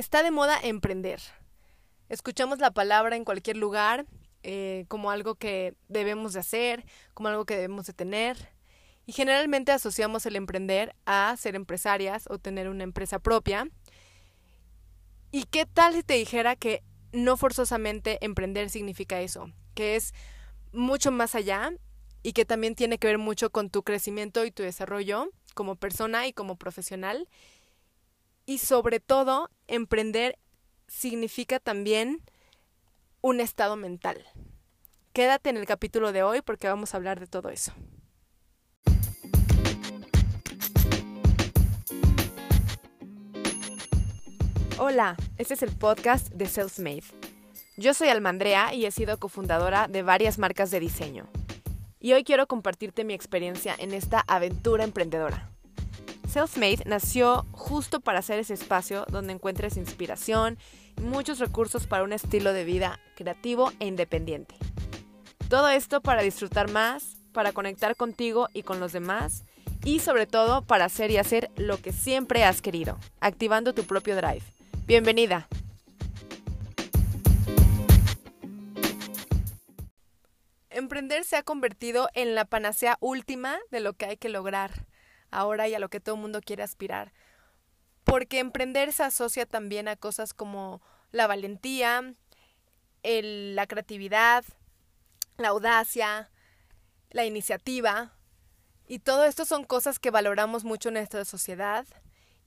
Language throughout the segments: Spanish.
Está de moda emprender. Escuchamos la palabra en cualquier lugar eh, como algo que debemos de hacer, como algo que debemos de tener. Y generalmente asociamos el emprender a ser empresarias o tener una empresa propia. ¿Y qué tal si te dijera que no forzosamente emprender significa eso? Que es mucho más allá y que también tiene que ver mucho con tu crecimiento y tu desarrollo como persona y como profesional. Y sobre todo, emprender significa también un estado mental. Quédate en el capítulo de hoy porque vamos a hablar de todo eso. Hola, este es el podcast de Selfmade. Yo soy Almandrea y he sido cofundadora de varias marcas de diseño. Y hoy quiero compartirte mi experiencia en esta aventura emprendedora. Selfmade nació justo para ser ese espacio donde encuentres inspiración y muchos recursos para un estilo de vida creativo e independiente. Todo esto para disfrutar más, para conectar contigo y con los demás y sobre todo para hacer y hacer lo que siempre has querido, activando tu propio drive. Bienvenida. Emprender se ha convertido en la panacea última de lo que hay que lograr ahora y a lo que todo el mundo quiere aspirar. Porque emprender se asocia también a cosas como la valentía, la creatividad, la audacia, la iniciativa. Y todo esto son cosas que valoramos mucho en nuestra sociedad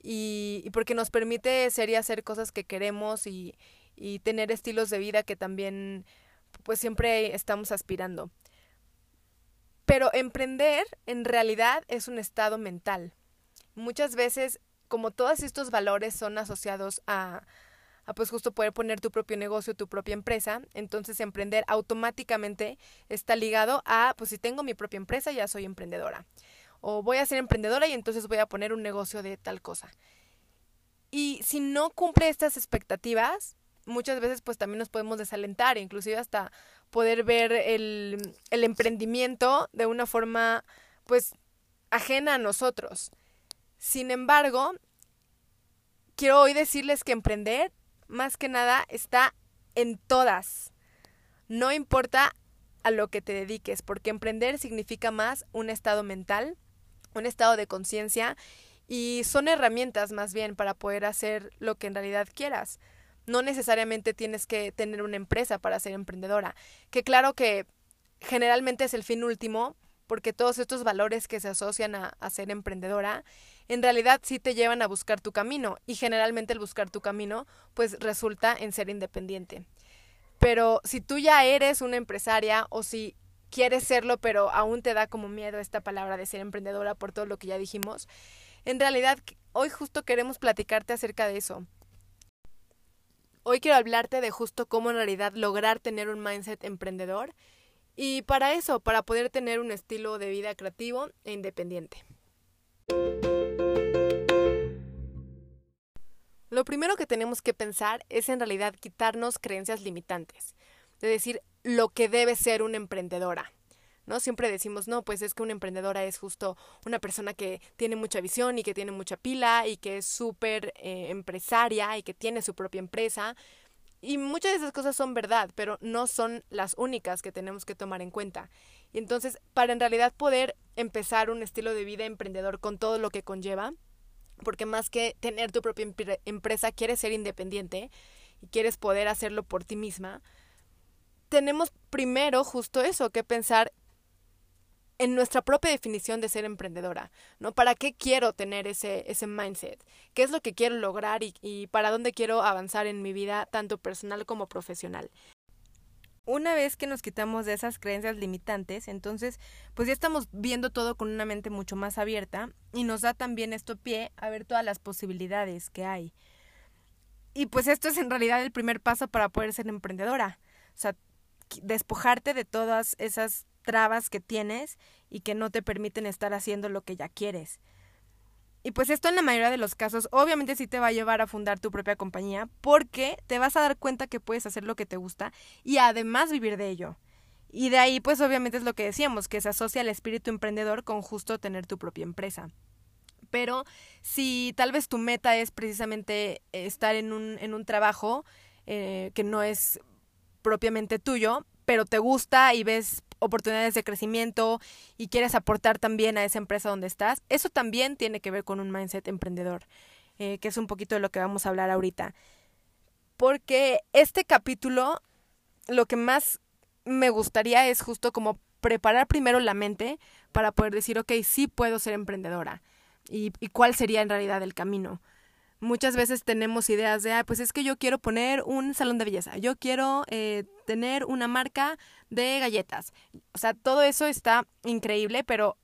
y, porque nos permite ser y hacer cosas que queremos y, y tener estilos de vida que también pues siempre estamos aspirando. Pero emprender en realidad es un estado mental. Muchas veces, como todos estos valores son asociados a, pues justo poder poner tu propio negocio, tu propia empresa, entonces emprender automáticamente está ligado a, pues si tengo mi propia empresa, ya soy emprendedora. O voy a ser emprendedora y entonces voy a poner un negocio de tal cosa. Y si no cumple estas expectativas, muchas veces pues también nos podemos desalentar, inclusive hasta poder ver el, emprendimiento de una forma pues ajena a nosotros. Sin embargo, quiero hoy decirles que emprender más que nada está en todas. No importa a lo que te dediques, porque emprender significa más un estado mental, un estado de conciencia y son herramientas más bien para poder hacer lo que en realidad quieras no necesariamente tienes que tener una empresa para ser emprendedora. Que claro que generalmente es el fin último, porque todos estos valores que se asocian a, ser emprendedora, en realidad sí te llevan a buscar tu camino y generalmente el buscar tu camino pues resulta en ser independiente. Pero si tú ya eres una empresaria o si quieres serlo pero aún te da como miedo esta palabra de ser emprendedora por todo lo que ya dijimos, en realidad hoy justo queremos platicarte acerca de eso. Hoy quiero hablarte de justo cómo en realidad lograr tener un mindset emprendedor y para eso, para poder tener un estilo de vida creativo e independiente. Lo primero que tenemos que pensar es en realidad quitarnos creencias limitantes, de decir lo que debe ser una emprendedora. ¿No? Siempre decimos, no, pues es que una emprendedora es justo una persona que tiene mucha visión y que tiene mucha pila y que es súper eh, empresaria y que tiene su propia empresa. Y muchas de esas cosas son verdad, pero no son las únicas que tenemos que tomar en cuenta. Y entonces, para en realidad poder empezar un estilo de vida emprendedor con todo lo que conlleva, porque más que tener tu propia empresa, quieres ser independiente y quieres poder hacerlo por ti misma, tenemos primero justo eso, que pensar en nuestra propia definición de ser emprendedora, ¿no? ¿Para qué quiero tener ese, ese mindset? ¿Qué es lo que quiero lograr y, y para dónde quiero avanzar en mi vida, tanto personal como profesional? Una vez que nos quitamos de esas creencias limitantes, entonces pues ya estamos viendo todo con una mente mucho más abierta y nos da también esto pie a ver todas las posibilidades que hay. Y pues esto es en realidad el primer paso para poder ser emprendedora. O sea, despojarte de todas esas trabas que tienes y que no te permiten estar haciendo lo que ya quieres. Y pues esto en la mayoría de los casos obviamente sí te va a llevar a fundar tu propia compañía porque te vas a dar cuenta que puedes hacer lo que te gusta y además vivir de ello. Y de ahí pues obviamente es lo que decíamos, que se asocia el espíritu emprendedor con justo tener tu propia empresa. Pero si tal vez tu meta es precisamente estar en un, en un trabajo eh, que no es propiamente tuyo, pero te gusta y ves oportunidades de crecimiento y quieres aportar también a esa empresa donde estás, eso también tiene que ver con un mindset emprendedor, eh, que es un poquito de lo que vamos a hablar ahorita. Porque este capítulo, lo que más me gustaría es justo como preparar primero la mente para poder decir, ok, sí puedo ser emprendedora y, y cuál sería en realidad el camino. Muchas veces tenemos ideas de, ah, pues es que yo quiero poner un salón de belleza, yo quiero eh, tener una marca de galletas. O sea, todo eso está increíble, pero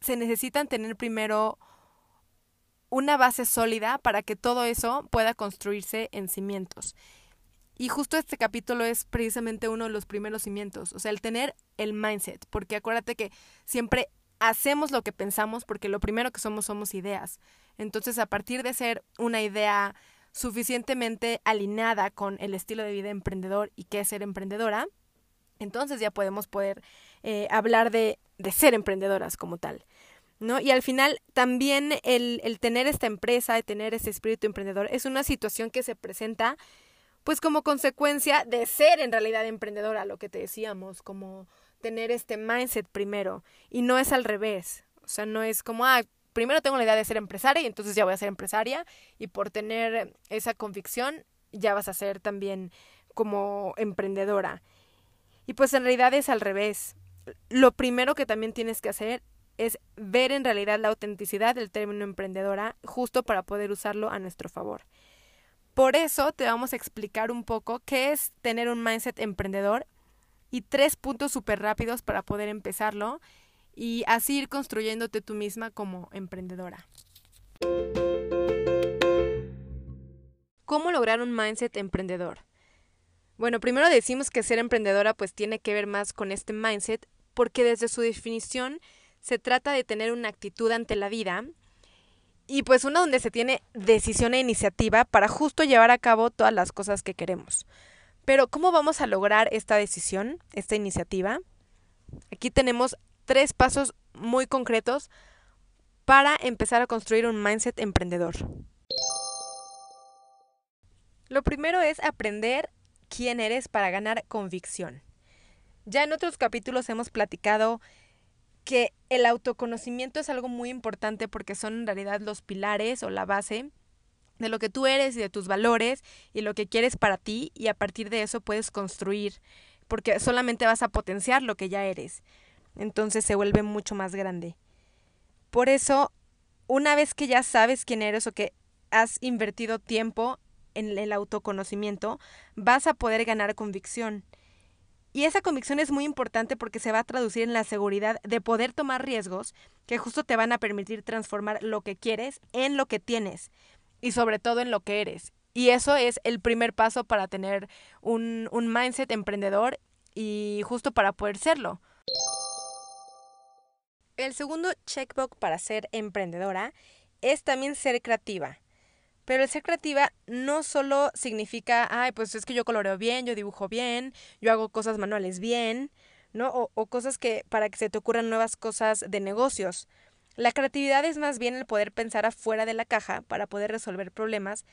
se necesitan tener primero una base sólida para que todo eso pueda construirse en cimientos. Y justo este capítulo es precisamente uno de los primeros cimientos, o sea, el tener el mindset, porque acuérdate que siempre hacemos lo que pensamos porque lo primero que somos somos ideas. Entonces, a partir de ser una idea suficientemente alineada con el estilo de vida emprendedor y qué es ser emprendedora, entonces ya podemos poder eh, hablar de, de, ser emprendedoras como tal. ¿No? Y al final también el, el tener esta empresa, de tener ese espíritu emprendedor, es una situación que se presenta pues como consecuencia de ser en realidad emprendedora, lo que te decíamos, como tener este mindset primero y no es al revés. O sea, no es como, ah, primero tengo la idea de ser empresaria y entonces ya voy a ser empresaria y por tener esa convicción ya vas a ser también como emprendedora. Y pues en realidad es al revés. Lo primero que también tienes que hacer es ver en realidad la autenticidad del término emprendedora justo para poder usarlo a nuestro favor. Por eso te vamos a explicar un poco qué es tener un mindset emprendedor y tres puntos súper rápidos para poder empezarlo y así ir construyéndote tú misma como emprendedora. ¿Cómo lograr un mindset emprendedor? Bueno, primero decimos que ser emprendedora pues tiene que ver más con este mindset porque desde su definición se trata de tener una actitud ante la vida y pues una donde se tiene decisión e iniciativa para justo llevar a cabo todas las cosas que queremos. Pero ¿cómo vamos a lograr esta decisión, esta iniciativa? Aquí tenemos tres pasos muy concretos para empezar a construir un mindset emprendedor. Lo primero es aprender quién eres para ganar convicción. Ya en otros capítulos hemos platicado que el autoconocimiento es algo muy importante porque son en realidad los pilares o la base de lo que tú eres y de tus valores y lo que quieres para ti y a partir de eso puedes construir, porque solamente vas a potenciar lo que ya eres. Entonces se vuelve mucho más grande. Por eso, una vez que ya sabes quién eres o que has invertido tiempo en el autoconocimiento, vas a poder ganar convicción. Y esa convicción es muy importante porque se va a traducir en la seguridad de poder tomar riesgos que justo te van a permitir transformar lo que quieres en lo que tienes y sobre todo en lo que eres. Y eso es el primer paso para tener un, un mindset emprendedor y justo para poder serlo. El segundo checkbox para ser emprendedora es también ser creativa. Pero el ser creativa no solo significa, ay, pues es que yo coloreo bien, yo dibujo bien, yo hago cosas manuales bien, ¿no? O, o cosas que para que se te ocurran nuevas cosas de negocios. La creatividad es más bien el poder pensar afuera de la caja para poder resolver problemas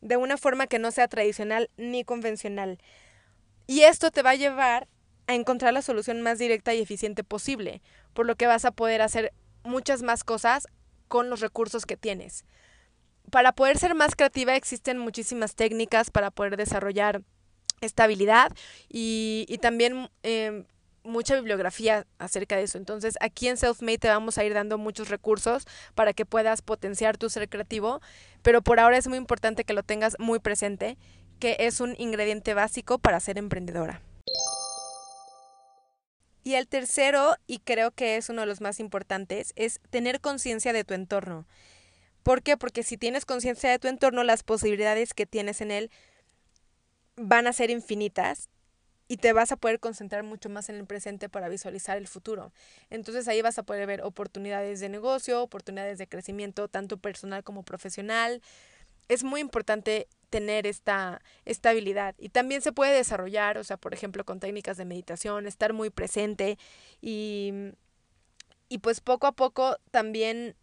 de una forma que no sea tradicional ni convencional. Y esto te va a llevar a encontrar la solución más directa y eficiente posible, por lo que vas a poder hacer muchas más cosas con los recursos que tienes. Para poder ser más creativa existen muchísimas técnicas para poder desarrollar estabilidad y, y también eh, mucha bibliografía acerca de eso. Entonces, aquí en Selfmade te vamos a ir dando muchos recursos para que puedas potenciar tu ser creativo, pero por ahora es muy importante que lo tengas muy presente, que es un ingrediente básico para ser emprendedora. Y el tercero, y creo que es uno de los más importantes, es tener conciencia de tu entorno. ¿Por qué? Porque si tienes conciencia de tu entorno, las posibilidades que tienes en él van a ser infinitas y te vas a poder concentrar mucho más en el presente para visualizar el futuro. Entonces ahí vas a poder ver oportunidades de negocio, oportunidades de crecimiento, tanto personal como profesional. Es muy importante tener esta estabilidad y también se puede desarrollar, o sea, por ejemplo, con técnicas de meditación, estar muy presente y, y pues poco a poco también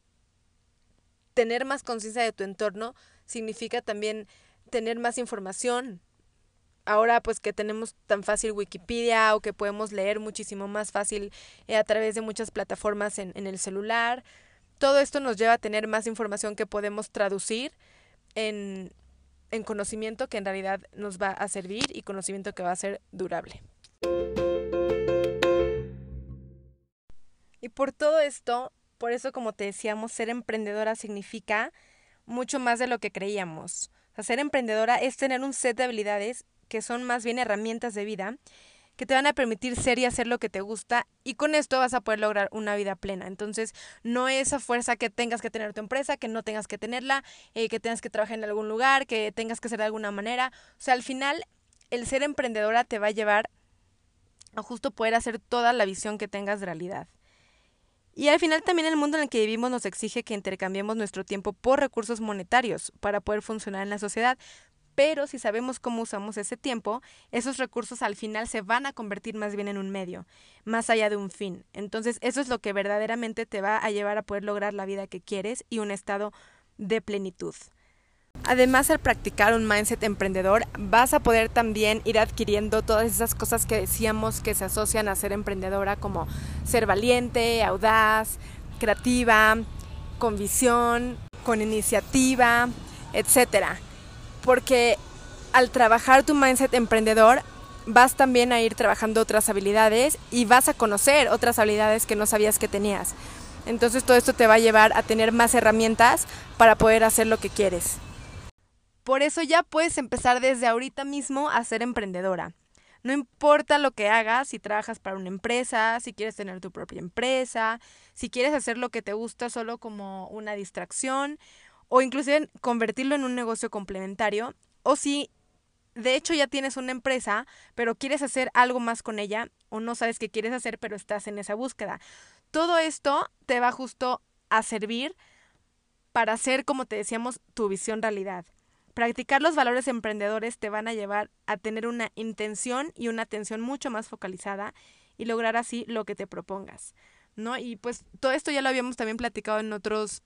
tener más conciencia de tu entorno significa también tener más información. Ahora pues que tenemos tan fácil Wikipedia o que podemos leer muchísimo más fácil eh, a través de muchas plataformas en, en el celular. Todo esto nos lleva a tener más información que podemos traducir en, en conocimiento que en realidad nos va a servir y conocimiento que va a ser durable. Y por todo esto, por eso como te decíamos, ser emprendedora significa mucho más de lo que creíamos. Ser emprendedora es tener un set de habilidades que son más bien herramientas de vida que te van a permitir ser y hacer lo que te gusta y con esto vas a poder lograr una vida plena. Entonces, no es a fuerza que tengas que tener tu empresa, que no tengas que tenerla, eh, que tengas que trabajar en algún lugar, que tengas que ser de alguna manera. O sea, al final, el ser emprendedora te va a llevar a justo poder hacer toda la visión que tengas de realidad. Y al final también el mundo en el que vivimos nos exige que intercambiemos nuestro tiempo por recursos monetarios para poder funcionar en la sociedad. Pero si sabemos cómo usamos ese tiempo, esos recursos al final se van a convertir más bien en un medio, más allá de un fin. Entonces eso es lo que verdaderamente te va a llevar a poder lograr la vida que quieres y un estado de plenitud. Además, al practicar un mindset emprendedor, vas a poder también ir adquiriendo todas esas cosas que decíamos que se asocian a ser emprendedora, como ser valiente, audaz, creativa, con visión, con iniciativa, etc. Porque al trabajar tu mindset emprendedor, vas también a ir trabajando otras habilidades y vas a conocer otras habilidades que no sabías que tenías. Entonces todo esto te va a llevar a tener más herramientas para poder hacer lo que quieres. Por eso ya puedes empezar desde ahorita mismo a ser emprendedora. No importa lo que hagas, si trabajas para una empresa, si quieres tener tu propia empresa, si quieres hacer lo que te gusta solo como una distracción o inclusive convertirlo en un negocio complementario o si de hecho ya tienes una empresa, pero quieres hacer algo más con ella o no sabes qué quieres hacer, pero estás en esa búsqueda. Todo esto te va justo a servir para hacer, como te decíamos, tu visión realidad. Practicar los valores emprendedores te van a llevar a tener una intención y una atención mucho más focalizada y lograr así lo que te propongas, ¿no? Y pues todo esto ya lo habíamos también platicado en otros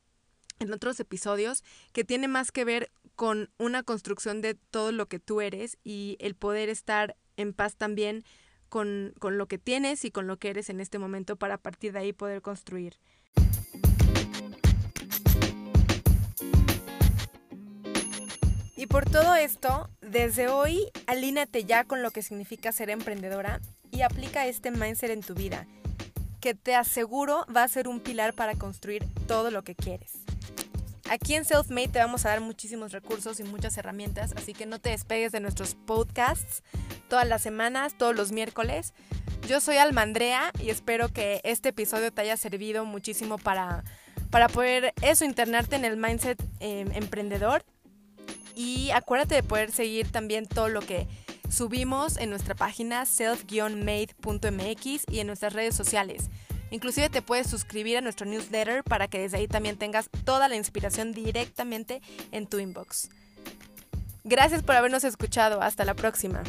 en otros episodios que tiene más que ver con una construcción de todo lo que tú eres y el poder estar en paz también con, con lo que tienes y con lo que eres en este momento para partir de ahí poder construir. Y por todo esto, desde hoy, alínate ya con lo que significa ser emprendedora y aplica este mindset en tu vida, que te aseguro va a ser un pilar para construir todo lo que quieres. Aquí en Selfmade te vamos a dar muchísimos recursos y muchas herramientas, así que no te despegues de nuestros podcasts todas las semanas, todos los miércoles. Yo soy Almandrea y espero que este episodio te haya servido muchísimo para, para poder eso, internarte en el mindset em, emprendedor y acuérdate de poder seguir también todo lo que subimos en nuestra página self-made.mx y en nuestras redes sociales. Inclusive te puedes suscribir a nuestro newsletter para que desde ahí también tengas toda la inspiración directamente en tu inbox. Gracias por habernos escuchado. Hasta la próxima.